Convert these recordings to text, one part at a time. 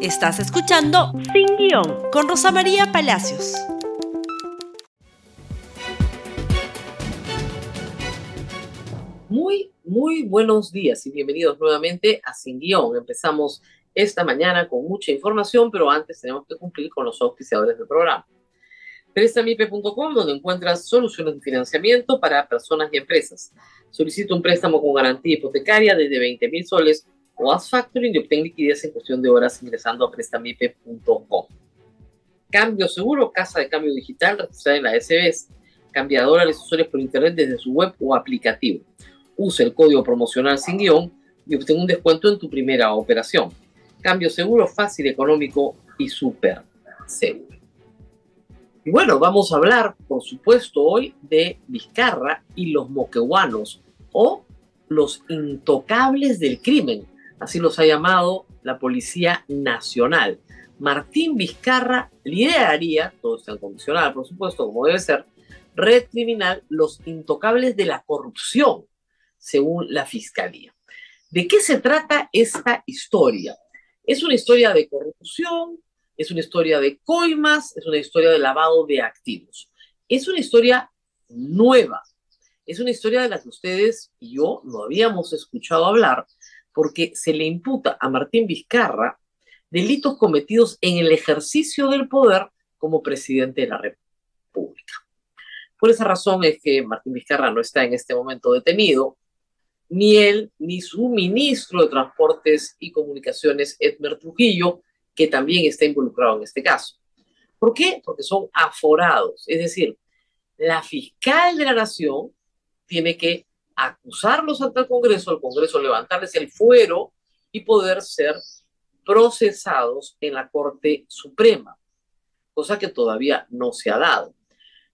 Estás escuchando Sin Guión con Rosa María Palacios. Muy, muy buenos días y bienvenidos nuevamente a Sin Guión. Empezamos esta mañana con mucha información, pero antes tenemos que cumplir con los auspiciadores del programa. Prestamipe.com, donde encuentras soluciones de financiamiento para personas y empresas. Solicita un préstamo con garantía hipotecaria desde 20 mil soles o haz factoring y obtén liquidez en cuestión de horas ingresando a prestamipe.com. Cambio seguro, casa de cambio digital registrada en la SBS, cambiadora de accesorios por internet desde su web o aplicativo. Usa el código promocional sin guion y obtén un descuento en tu primera operación. Cambio seguro, fácil, económico y súper seguro. Y bueno, vamos a hablar, por supuesto, hoy de Vizcarra y los moquehuanos o los intocables del crimen, así los ha llamado la Policía Nacional. Martín Vizcarra lideraría, todo está en por supuesto, como debe ser, red criminal Los Intocables de la Corrupción, según la Fiscalía. ¿De qué se trata esta historia? Es una historia de corrupción, es una historia de coimas, es una historia de lavado de activos. Es una historia nueva, es una historia de la que ustedes y yo no habíamos escuchado hablar, porque se le imputa a Martín Vizcarra delitos cometidos en el ejercicio del poder como presidente de la República. Por esa razón es que Martín Vizcarra no está en este momento detenido, ni él ni su ministro de Transportes y Comunicaciones, Edmer Trujillo, que también está involucrado en este caso. ¿Por qué? Porque son aforados, es decir, la fiscal de la nación tiene que acusarlos ante el Congreso, al Congreso levantarles el fuero y poder ser procesados en la Corte Suprema, cosa que todavía no se ha dado.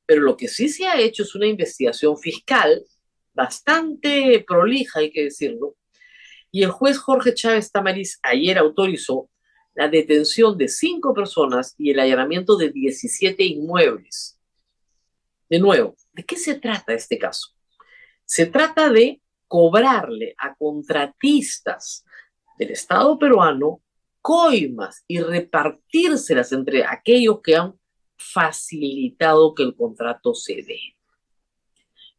Pero lo que sí se ha hecho es una investigación fiscal bastante prolija, hay que decirlo, y el juez Jorge Chávez Tamariz ayer autorizó la detención de cinco personas y el allanamiento de 17 inmuebles. De nuevo, ¿de qué se trata este caso? Se trata de cobrarle a contratistas del Estado peruano coimas y repartírselas entre aquellos que han facilitado que el contrato se dé.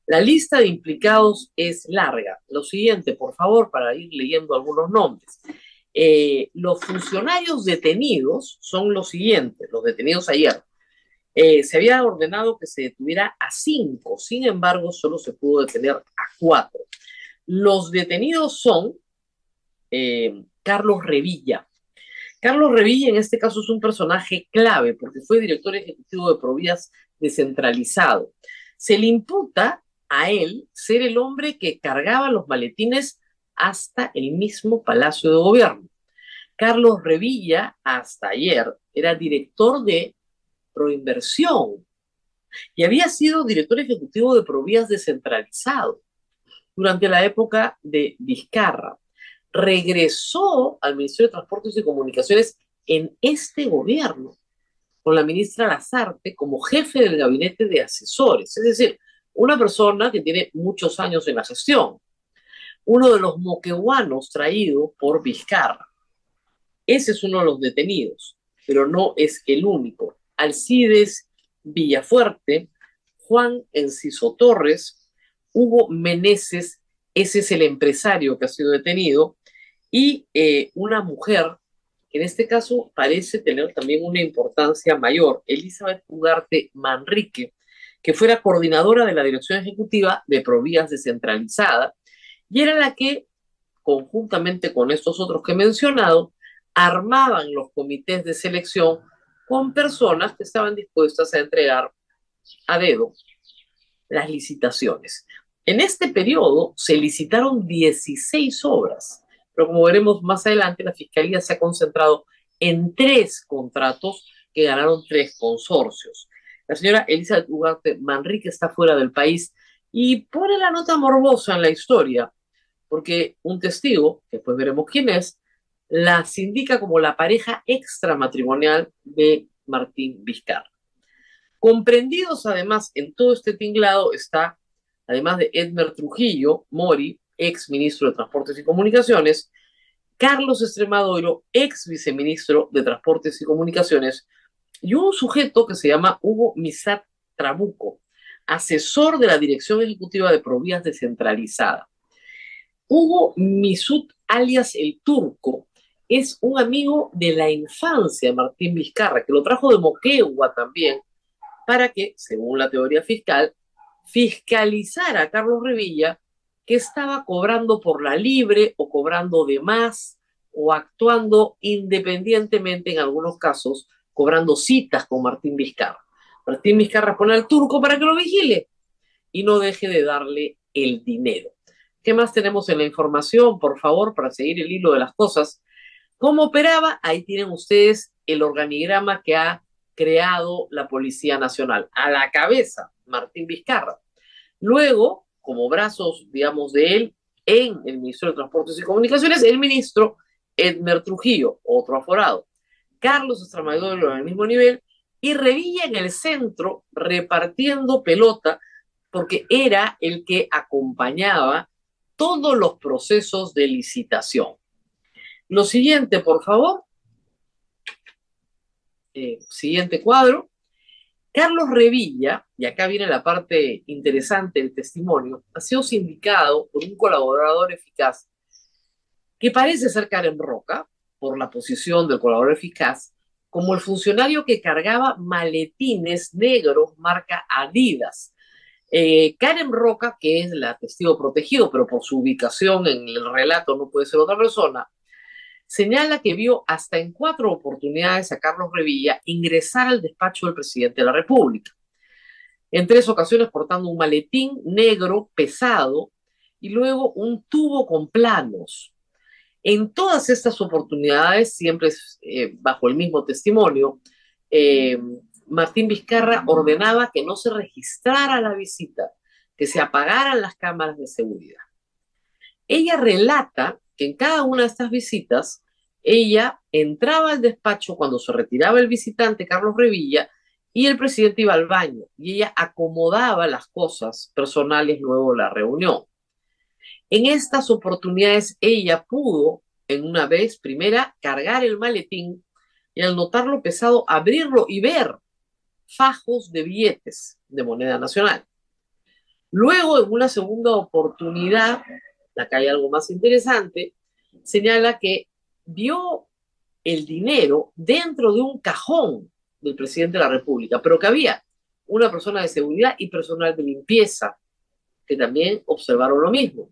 La lista de implicados es larga. Lo siguiente, por favor, para ir leyendo algunos nombres. Eh, los funcionarios detenidos son los siguientes, los detenidos ayer. Eh, se había ordenado que se detuviera a cinco, sin embargo, solo se pudo detener a cuatro. Los detenidos son eh, Carlos Revilla. Carlos Revilla en este caso es un personaje clave porque fue director ejecutivo de Provías descentralizado. Se le imputa a él ser el hombre que cargaba los maletines hasta el mismo Palacio de Gobierno. Carlos Revilla, hasta ayer, era director de Proinversión y había sido director ejecutivo de Provías descentralizado durante la época de Vizcarra. Regresó al Ministerio de Transportes y Comunicaciones en este gobierno con la ministra Lazarte como jefe del gabinete de asesores, es decir, una persona que tiene muchos años en la gestión uno de los moquehuanos traído por Vizcarra. Ese es uno de los detenidos, pero no es el único. Alcides Villafuerte, Juan Enciso Torres, Hugo Meneses, ese es el empresario que ha sido detenido, y eh, una mujer que en este caso parece tener también una importancia mayor, Elizabeth Ugarte Manrique, que fuera coordinadora de la Dirección Ejecutiva de Provías Descentralizada y era la que, conjuntamente con estos otros que he mencionado, armaban los comités de selección con personas que estaban dispuestas a entregar a dedo las licitaciones. En este periodo se licitaron 16 obras, pero como veremos más adelante, la Fiscalía se ha concentrado en tres contratos que ganaron tres consorcios. La señora Elizabeth Ugarte Manrique está fuera del país y pone la nota morbosa en la historia porque un testigo, después veremos quién es, las indica como la pareja extramatrimonial de Martín Vizcarra. Comprendidos además en todo este tinglado está, además de Edmer Trujillo, Mori, ex ministro de Transportes y Comunicaciones, Carlos Extremadoro, ex viceministro de Transportes y Comunicaciones, y un sujeto que se llama Hugo Misat Trabuco, asesor de la Dirección Ejecutiva de Provías Descentralizada. Hugo Misut, alias el Turco, es un amigo de la infancia Martín Vizcarra, que lo trajo de Moquegua también, para que, según la teoría fiscal, fiscalizara a Carlos Revilla que estaba cobrando por la libre o cobrando de más o actuando independientemente en algunos casos, cobrando citas con Martín Vizcarra. Martín Vizcarra pone al turco para que lo vigile y no deje de darle el dinero. ¿Qué más tenemos en la información, por favor, para seguir el hilo de las cosas? ¿Cómo operaba? Ahí tienen ustedes el organigrama que ha creado la Policía Nacional. A la cabeza, Martín Vizcarra. Luego, como brazos, digamos, de él, en el Ministerio de Transportes y Comunicaciones, el ministro Edmer Trujillo, otro aforado. Carlos Estramador en el mismo nivel y Revilla en el centro repartiendo pelota porque era el que acompañaba todos los procesos de licitación. Lo siguiente, por favor. Eh, siguiente cuadro. Carlos Revilla, y acá viene la parte interesante del testimonio, ha sido sindicado por un colaborador eficaz que parece ser Karen Roca, por la posición del colaborador eficaz, como el funcionario que cargaba maletines negros marca Adidas. Eh, Karen Roca, que es la testigo protegido, pero por su ubicación en el relato no puede ser otra persona, señala que vio hasta en cuatro oportunidades a Carlos Revilla ingresar al despacho del presidente de la República. En tres ocasiones portando un maletín negro pesado y luego un tubo con planos. En todas estas oportunidades, siempre eh, bajo el mismo testimonio, eh, Martín Vizcarra ordenaba que no se registrara la visita, que se apagaran las cámaras de seguridad. Ella relata que en cada una de estas visitas, ella entraba al despacho cuando se retiraba el visitante Carlos Revilla y el presidente iba al baño y ella acomodaba las cosas personales luego de la reunión. En estas oportunidades ella pudo, en una vez, primera, cargar el maletín y al notarlo pesado, abrirlo y ver fajos de billetes de moneda nacional. Luego, en una segunda oportunidad, acá hay algo más interesante, señala que vio el dinero dentro de un cajón del presidente de la República, pero que había una persona de seguridad y personal de limpieza que también observaron lo mismo,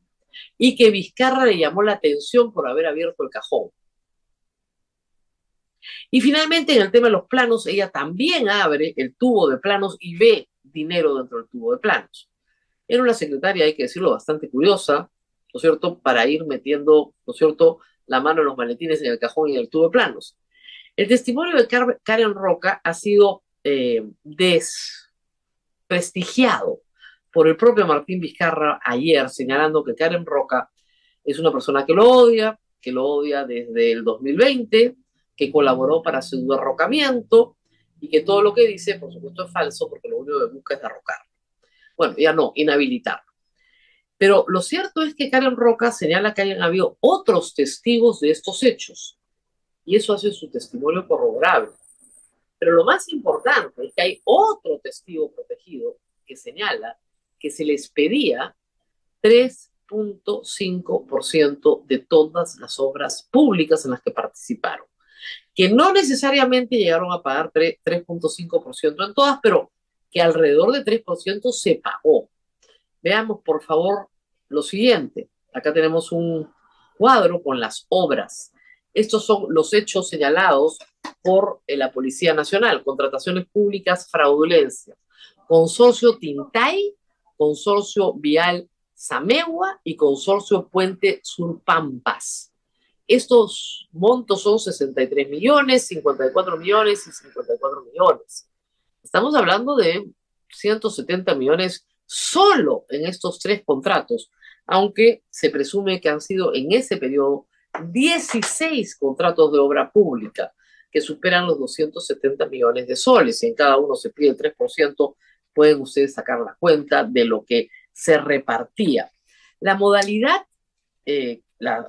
y que Vizcarra le llamó la atención por haber abierto el cajón. Y finalmente, en el tema de los planos, ella también abre el tubo de planos y ve dinero dentro del tubo de planos. Era una secretaria, hay que decirlo, bastante curiosa, ¿no es cierto?, para ir metiendo, ¿no es cierto?, la mano en los maletines en el cajón y en el tubo de planos. El testimonio de Karen Roca ha sido eh, desprestigiado por el propio Martín Vizcarra ayer, señalando que Karen Roca es una persona que lo odia, que lo odia desde el 2020, que colaboró para su derrocamiento y que todo lo que dice, por supuesto, es falso porque lo único que busca es derrocarlo. Bueno, ya no, inhabilitarlo. Pero lo cierto es que Karen Roca señala que hayan habido otros testigos de estos hechos y eso hace su testimonio corroborable. Pero lo más importante es que hay otro testigo protegido que señala que se les pedía 3.5% de todas las obras públicas en las que participaron, que no necesariamente llegaron a pagar 3.5% en todas, pero que alrededor de 3% se pagó. Veamos, por favor, lo siguiente. Acá tenemos un cuadro con las obras. Estos son los hechos señalados por eh, la Policía Nacional, contrataciones públicas, fraudulencia, consorcio Tintay, consorcio Vial Samegua y consorcio Puente Surpampas. Estos montos son 63 millones, 54 millones y 54 millones. Estamos hablando de 170 millones solo en estos tres contratos, aunque se presume que han sido en ese periodo 16 contratos de obra pública que superan los 270 millones de soles y en cada uno se pide el 3%, pueden ustedes sacar la cuenta de lo que se repartía. La modalidad eh,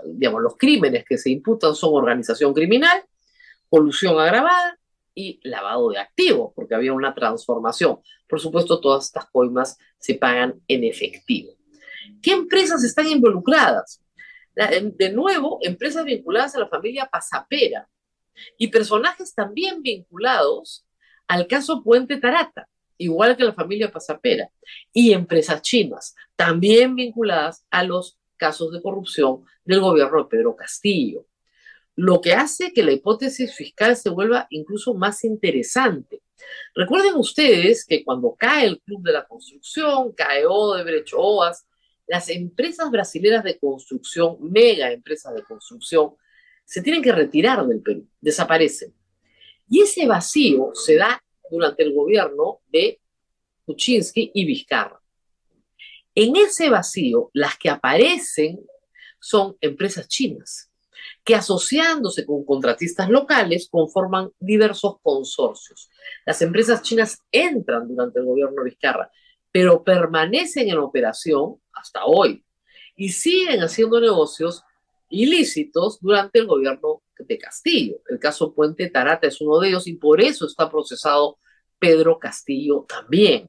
digamos, los crímenes que se imputan son organización criminal, colusión agravada y lavado de activos, porque había una transformación. Por supuesto, todas estas coimas se pagan en efectivo. ¿Qué empresas están involucradas? De nuevo, empresas vinculadas a la familia Pasapera y personajes también vinculados al caso Puente Tarata, igual que la familia Pasapera, y empresas chinas, también vinculadas a los casos de corrupción del gobierno de Pedro Castillo. Lo que hace que la hipótesis fiscal se vuelva incluso más interesante. Recuerden ustedes que cuando cae el Club de la Construcción, cae Odebrecht, OAS, las empresas brasileñas de construcción, mega empresas de construcción, se tienen que retirar del Perú, desaparecen. Y ese vacío se da durante el gobierno de Kuczynski y Vizcarra. En ese vacío, las que aparecen son empresas chinas, que asociándose con contratistas locales conforman diversos consorcios. Las empresas chinas entran durante el gobierno de Vizcarra, pero permanecen en operación hasta hoy y siguen haciendo negocios ilícitos durante el gobierno de Castillo. El caso Puente Tarata es uno de ellos y por eso está procesado Pedro Castillo también.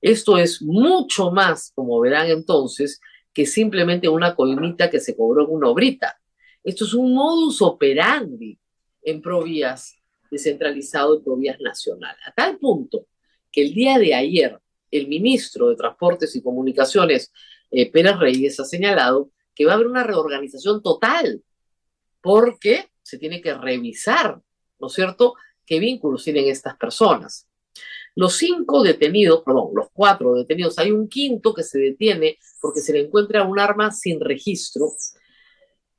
Esto es mucho más, como verán entonces, que simplemente una coimita que se cobró en una obrita. Esto es un modus operandi en Provías descentralizado y Provías nacional. A tal punto que el día de ayer el ministro de Transportes y Comunicaciones, eh, Pérez Reyes, ha señalado que va a haber una reorganización total, porque se tiene que revisar, ¿no es cierto?, qué vínculos tienen estas personas. Los cinco detenidos, perdón, los cuatro detenidos, hay un quinto que se detiene porque se le encuentra un arma sin registro,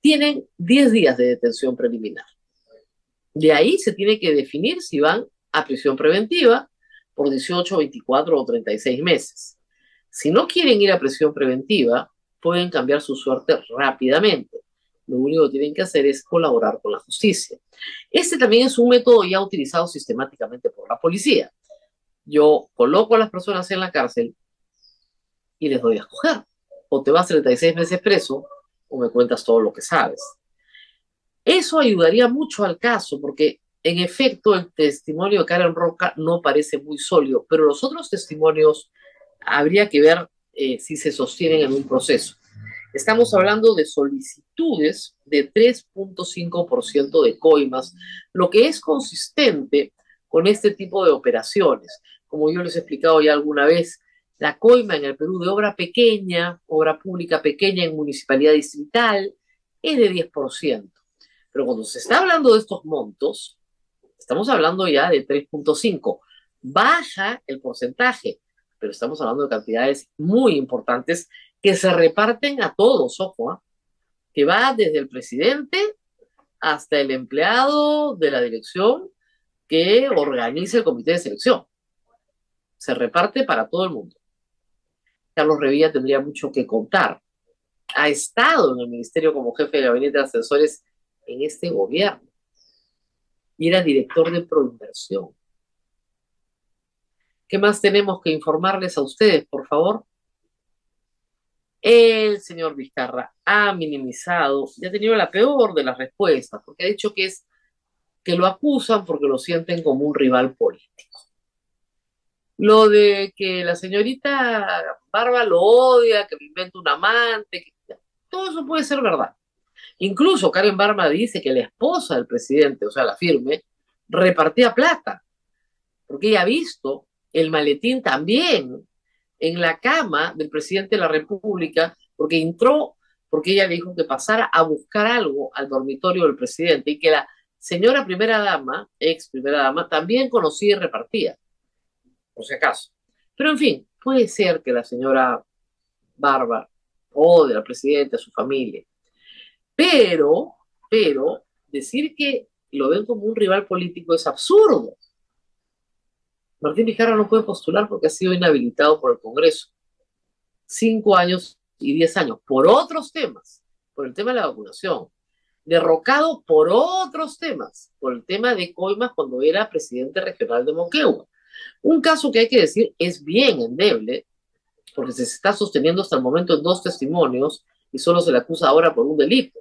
tienen 10 días de detención preliminar. De ahí se tiene que definir si van a prisión preventiva por 18, 24 o 36 meses. Si no quieren ir a prisión preventiva, pueden cambiar su suerte rápidamente. Lo único que tienen que hacer es colaborar con la justicia. Este también es un método ya utilizado sistemáticamente por la policía. Yo coloco a las personas en la cárcel y les doy a escoger. O te vas 36 meses preso o me cuentas todo lo que sabes. Eso ayudaría mucho al caso porque en efecto el testimonio de Karen Roca no parece muy sólido, pero los otros testimonios habría que ver eh, si se sostienen en un proceso. Estamos hablando de solicitudes de 3.5% de coimas, lo que es consistente con este tipo de operaciones. Como yo les he explicado ya alguna vez, la coima en el Perú de obra pequeña, obra pública pequeña en municipalidad distrital, es de 10%. Pero cuando se está hablando de estos montos, estamos hablando ya de 3.5. Baja el porcentaje pero estamos hablando de cantidades muy importantes que se reparten a todos, ojo, ¿ah? que va desde el presidente hasta el empleado de la dirección que organiza el comité de selección. Se reparte para todo el mundo. Carlos Revilla tendría mucho que contar. Ha estado en el ministerio como jefe de gabinete de asesores en este gobierno y era director de proinversión. ¿Qué más tenemos que informarles a ustedes, por favor? El señor Vizcarra ha minimizado y ha tenido la peor de las respuestas, porque ha dicho que es que lo acusan porque lo sienten como un rival político. Lo de que la señorita Barba lo odia, que me inventa un amante, todo eso puede ser verdad. Incluso Karen Barba dice que la esposa del presidente, o sea, la firme, repartía plata, porque ella ha visto el maletín también en la cama del presidente de la República, porque entró, porque ella dijo que pasara a buscar algo al dormitorio del presidente y que la señora primera dama, ex primera dama, también conocía y repartía, por si acaso. Pero en fin, puede ser que la señora Barba o de la presidenta, su familia. Pero, pero, decir que lo ven como un rival político es absurdo. Martín Vizcarra no puede postular porque ha sido inhabilitado por el Congreso. Cinco años y diez años por otros temas, por el tema de la vacunación. Derrocado por otros temas, por el tema de coimas cuando era presidente regional de Moquegua. Un caso que hay que decir es bien endeble, porque se está sosteniendo hasta el momento en dos testimonios y solo se le acusa ahora por un delito.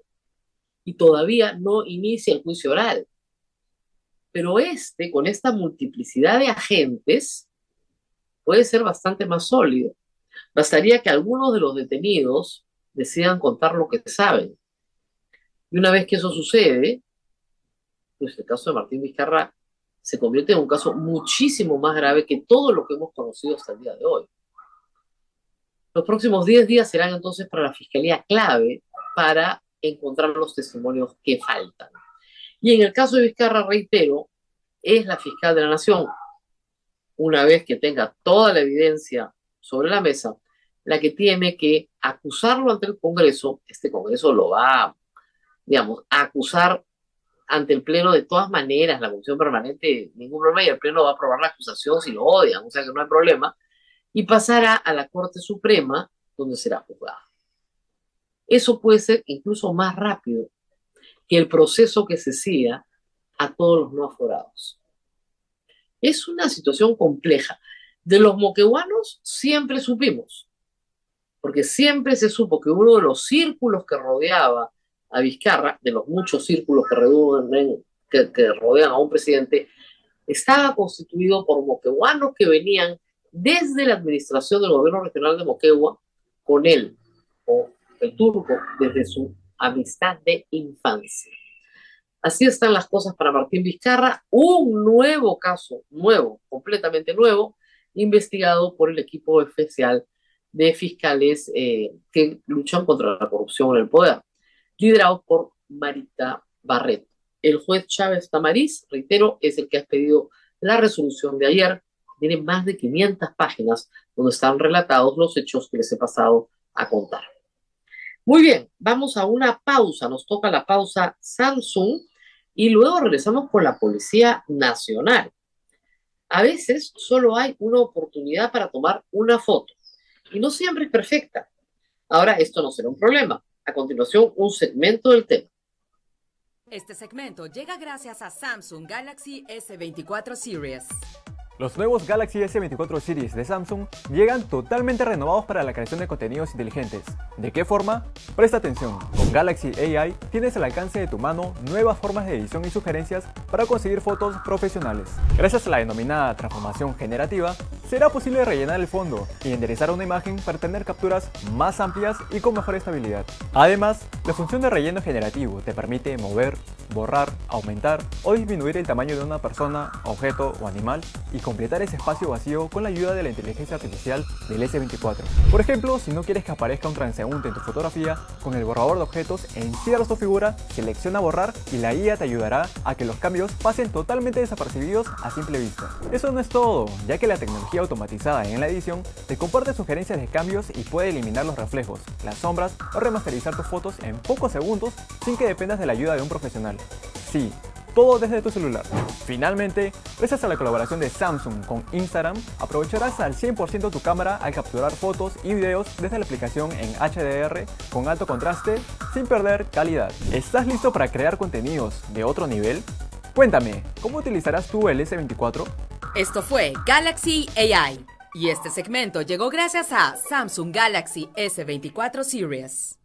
Y todavía no inicia el juicio oral. Pero este, con esta multiplicidad de agentes, puede ser bastante más sólido. Bastaría que algunos de los detenidos decidan contar lo que saben. Y una vez que eso sucede, pues el caso de Martín Vizcarra se convierte en un caso muchísimo más grave que todo lo que hemos conocido hasta el día de hoy. Los próximos 10 días serán entonces para la Fiscalía clave para encontrar los testimonios que faltan. Y en el caso de Vizcarra, reitero, es la fiscal de la Nación, una vez que tenga toda la evidencia sobre la mesa, la que tiene que acusarlo ante el Congreso. Este Congreso lo va, digamos, a acusar ante el Pleno de todas maneras, la Comisión Permanente, ningún problema, y el Pleno va a aprobar la acusación si lo odian, o sea que no hay problema, y pasará a la Corte Suprema, donde será juzgado. Eso puede ser incluso más rápido que el proceso que se siga a todos los no aforados. Es una situación compleja. De los moquehuanos siempre supimos, porque siempre se supo que uno de los círculos que rodeaba a Vizcarra, de los muchos círculos que, que, rodean a un presidente, estaba constituido por moquehuanos que venían desde la administración del gobierno regional de Moquegua con él, o el turco, desde su amistad de infancia. Así están las cosas para Martín Vizcarra, un nuevo caso, nuevo, completamente nuevo, investigado por el equipo especial de fiscales eh, que luchan contra la corrupción en el poder, liderado por Marita Barret. El juez Chávez Tamariz, reitero, es el que ha expedido la resolución de ayer. Tiene más de 500 páginas donde están relatados los hechos que les he pasado a contar. Muy bien, vamos a una pausa. Nos toca la pausa Samsung y luego regresamos con la Policía Nacional. A veces solo hay una oportunidad para tomar una foto y no siempre es perfecta. Ahora esto no será un problema. A continuación, un segmento del tema. Este segmento llega gracias a Samsung Galaxy S24 Series. Los nuevos Galaxy S24 Series de Samsung llegan totalmente renovados para la creación de contenidos inteligentes. ¿De qué forma? Presta atención, con Galaxy AI tienes al alcance de tu mano nuevas formas de edición y sugerencias para conseguir fotos profesionales. Gracias a la denominada transformación generativa, será posible rellenar el fondo y enderezar una imagen para tener capturas más amplias y con mejor estabilidad. Además, la función de relleno generativo te permite mover, borrar, aumentar o disminuir el tamaño de una persona, objeto o animal y completar ese espacio vacío con la ayuda de la inteligencia artificial del S24. Por ejemplo, si no quieres que aparezca un transeúnte en tu fotografía, con el borrador de objetos encierras tu figura, selecciona borrar y la guía te ayudará a que los cambios pasen totalmente desapercibidos a simple vista. Eso no es todo, ya que la tecnología automatizada en la edición te comparte sugerencias de cambios y puede eliminar los reflejos, las sombras o remasterizar tus fotos en pocos segundos sin que dependas de la ayuda de un profesional. Sí, todo desde tu celular. Finalmente, gracias a la colaboración de Samsung con Instagram, aprovecharás al 100% tu cámara al capturar fotos y videos desde la aplicación en HDR con alto contraste sin perder calidad. ¿Estás listo para crear contenidos de otro nivel? Cuéntame, ¿cómo utilizarás tú el S24? Esto fue Galaxy AI y este segmento llegó gracias a Samsung Galaxy S24 Series.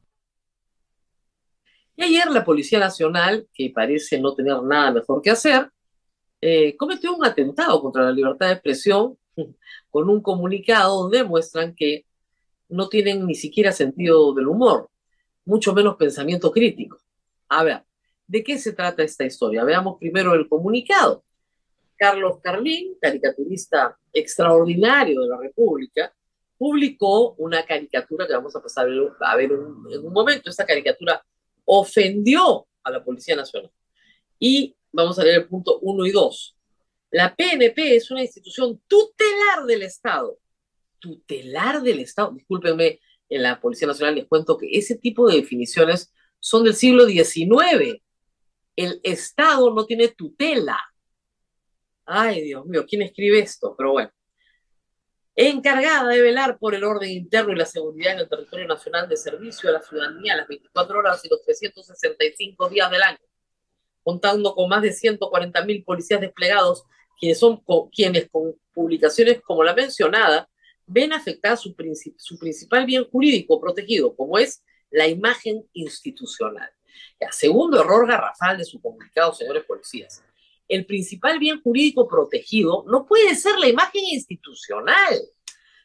Y ayer la Policía Nacional, que parece no tener nada mejor que hacer, eh, cometió un atentado contra la libertad de expresión con un comunicado donde muestran que no tienen ni siquiera sentido del humor, mucho menos pensamiento crítico. A ver, ¿de qué se trata esta historia? Veamos primero el comunicado. Carlos Carlín, caricaturista extraordinario de la República, publicó una caricatura que vamos a pasar a ver en un momento. Esta caricatura ofendió a la Policía Nacional. Y vamos a leer el punto 1 y 2. La PNP es una institución tutelar del Estado. Tutelar del Estado. Discúlpenme, en la Policía Nacional les cuento que ese tipo de definiciones son del siglo XIX. El Estado no tiene tutela. Ay, Dios mío, ¿quién escribe esto? Pero bueno encargada de velar por el orden interno y la seguridad en el territorio nacional de servicio a la ciudadanía las 24 horas y los 365 días del año, contando con más de 140 mil policías desplegados, quienes son quienes con publicaciones como la mencionada ven afectada su, su principal bien jurídico protegido, como es la imagen institucional. Ya, segundo error garrafal de su comunicado, señores policías. El principal bien jurídico protegido no puede ser la imagen institucional.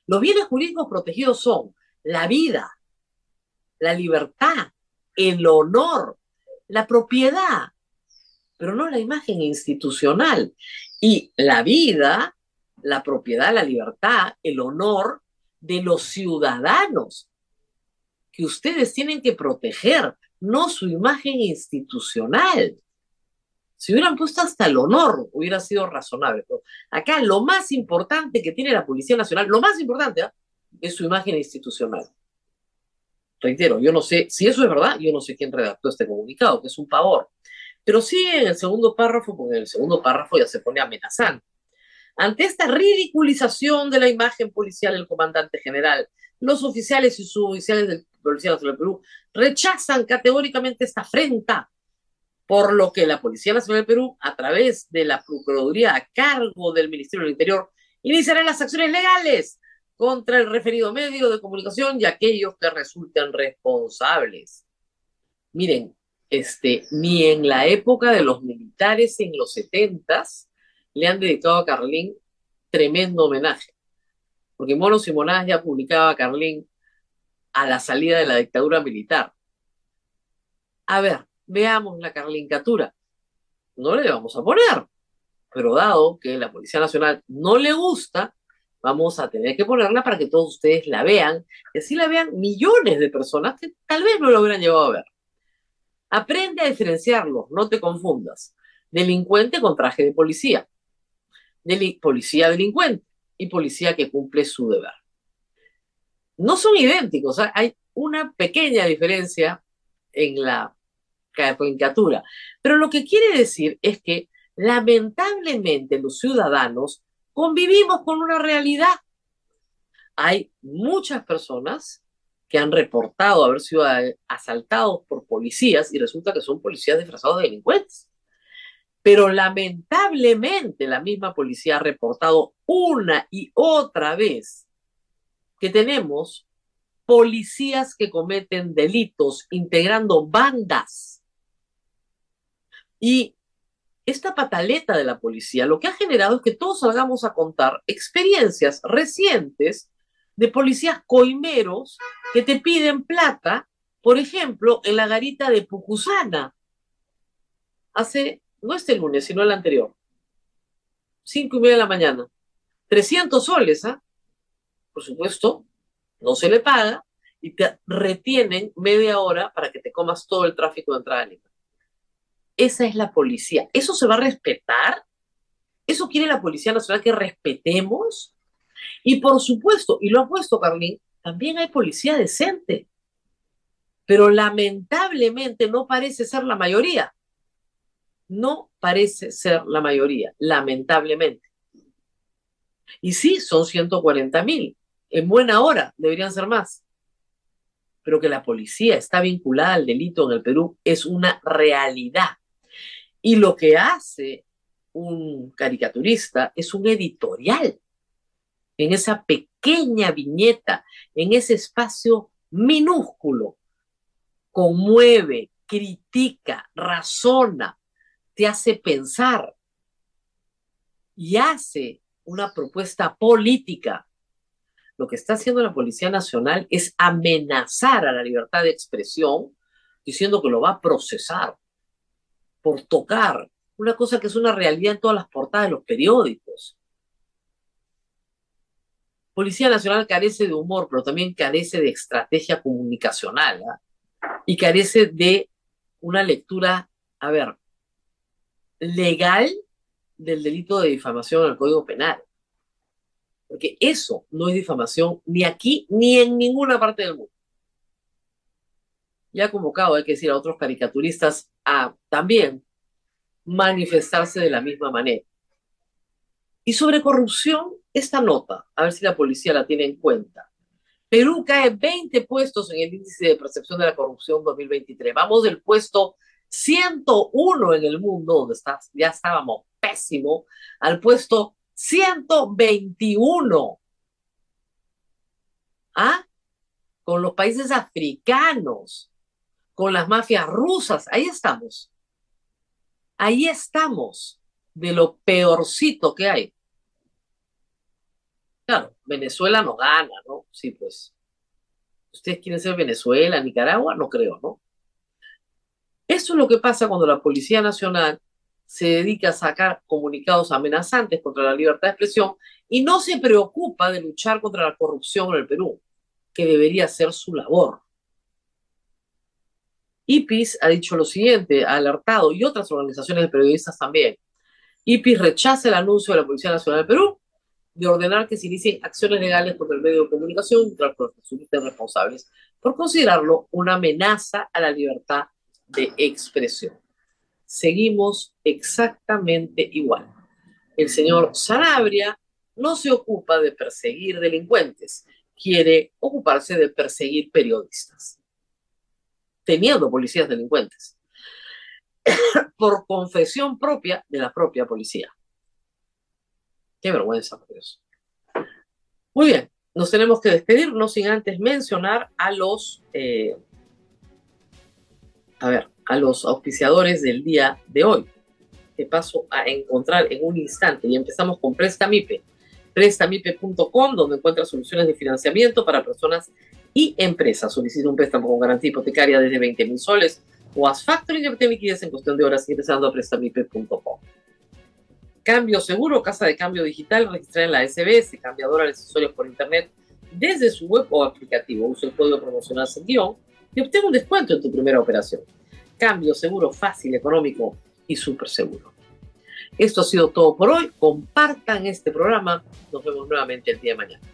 Los bienes jurídicos protegidos son la vida, la libertad, el honor, la propiedad, pero no la imagen institucional. Y la vida, la propiedad, la libertad, el honor de los ciudadanos que ustedes tienen que proteger, no su imagen institucional. Si hubieran puesto hasta el honor, hubiera sido razonable. acá lo más importante que tiene la Policía Nacional, lo más importante, ¿ah? es su imagen institucional. Reitero, yo no sé, si eso es verdad, yo no sé quién redactó este comunicado, que es un pavor. Pero sí en el segundo párrafo, porque en el segundo párrafo ya se pone amenazante. Ante esta ridiculización de la imagen policial del comandante general, los oficiales y suboficiales del Policía Nacional del Perú rechazan categóricamente esta afrenta, por lo que la Policía Nacional del Perú, a través de la Procuraduría a cargo del Ministerio del Interior, iniciará las acciones legales contra el referido medio de comunicación y aquellos que resulten responsables. Miren, este, ni en la época de los militares en los setentas le han dedicado a Carlín tremendo homenaje. Porque Mono Simonás ya publicaba a Carlín a la salida de la dictadura militar. A ver, veamos la carlincatura. No le vamos a poner, pero dado que la Policía Nacional no le gusta, vamos a tener que ponerla para que todos ustedes la vean, y así la vean millones de personas que tal vez no lo hubieran llevado a ver. Aprende a diferenciarlos, no te confundas. Delincuente con traje de policía. policía delincuente y policía que cumple su deber. No son idénticos, hay una pequeña diferencia en la caricatura, pero lo que quiere decir es que lamentablemente los ciudadanos convivimos con una realidad. Hay muchas personas que han reportado haber sido asaltados por policías y resulta que son policías disfrazados de delincuentes. Pero lamentablemente la misma policía ha reportado una y otra vez que tenemos policías que cometen delitos integrando bandas. Y esta pataleta de la policía lo que ha generado es que todos salgamos a contar experiencias recientes de policías coimeros que te piden plata, por ejemplo, en la garita de Pucusana, hace no este lunes, sino el anterior. Cinco y media de la mañana. 300 soles, ¿ah? Por supuesto, no se le paga y te retienen media hora para que te comas todo el tráfico de entrada. Esa es la policía. ¿Eso se va a respetar? ¿Eso quiere la Policía Nacional que respetemos? Y por supuesto, y lo ha puesto Carlín, también hay policía decente. Pero lamentablemente no parece ser la mayoría no parece ser la mayoría, lamentablemente. Y sí, son 140 mil. En buena hora deberían ser más. Pero que la policía está vinculada al delito en el Perú es una realidad. Y lo que hace un caricaturista es un editorial en esa pequeña viñeta, en ese espacio minúsculo. Conmueve, critica, razona, te hace pensar y hace una propuesta política. Lo que está haciendo la Policía Nacional es amenazar a la libertad de expresión diciendo que lo va a procesar por tocar una cosa que es una realidad en todas las portadas de los periódicos. Policía Nacional carece de humor, pero también carece de estrategia comunicacional ¿ah? y carece de una lectura, a ver, legal del delito de difamación al Código Penal. Porque eso no es difamación ni aquí ni en ninguna parte del mundo. Ya ha convocado, hay que decir, a otros caricaturistas a también manifestarse de la misma manera. Y sobre corrupción, esta nota, a ver si la policía la tiene en cuenta. Perú cae 20 puestos en el índice de percepción de la corrupción 2023. Vamos del puesto 101 en el mundo, donde está, ya estábamos pésimo, al puesto 121. ¿Ah? con los países africanos, con las mafias rusas. Ahí estamos. Ahí estamos, de lo peorcito que hay. Claro, Venezuela no gana, ¿no? Sí, pues. ¿Ustedes quieren ser Venezuela, Nicaragua? No creo, ¿no? Eso es lo que pasa cuando la Policía Nacional se dedica a sacar comunicados amenazantes contra la libertad de expresión y no se preocupa de luchar contra la corrupción en el Perú, que debería ser su labor. IPIS ha dicho lo siguiente, ha alertado, y otras organizaciones de periodistas también. IPIS rechaza el anuncio de la Policía Nacional del Perú de ordenar que se inicien acciones legales contra el medio de comunicación contra los responsables por considerarlo una amenaza a la libertad de expresión. Seguimos exactamente igual. El señor Sanabria no se ocupa de perseguir delincuentes, quiere ocuparse de perseguir periodistas, teniendo policías delincuentes, por confesión propia de la propia policía. Qué vergüenza por eso. Muy bien, nos tenemos que despedir, no sin antes mencionar a los, eh, a ver, a los auspiciadores del día de hoy. Te paso a encontrar en un instante y empezamos con Prestamipe. Prestamipe.com, donde encuentras soluciones de financiamiento para personas y empresas. Solicita un préstamo con garantía hipotecaria desde 20 mil soles o haz factoring y liquidez en cuestión de horas ingresando a prestamipe.com. Cambio seguro, casa de cambio digital registrada en la SBS, cambiadora de accesorios por internet desde su web o aplicativo. Usa el código promocional sin guion y obtenga un descuento en tu primera operación. Cambio seguro, fácil, económico y súper seguro. Esto ha sido todo por hoy. Compartan este programa. Nos vemos nuevamente el día de mañana.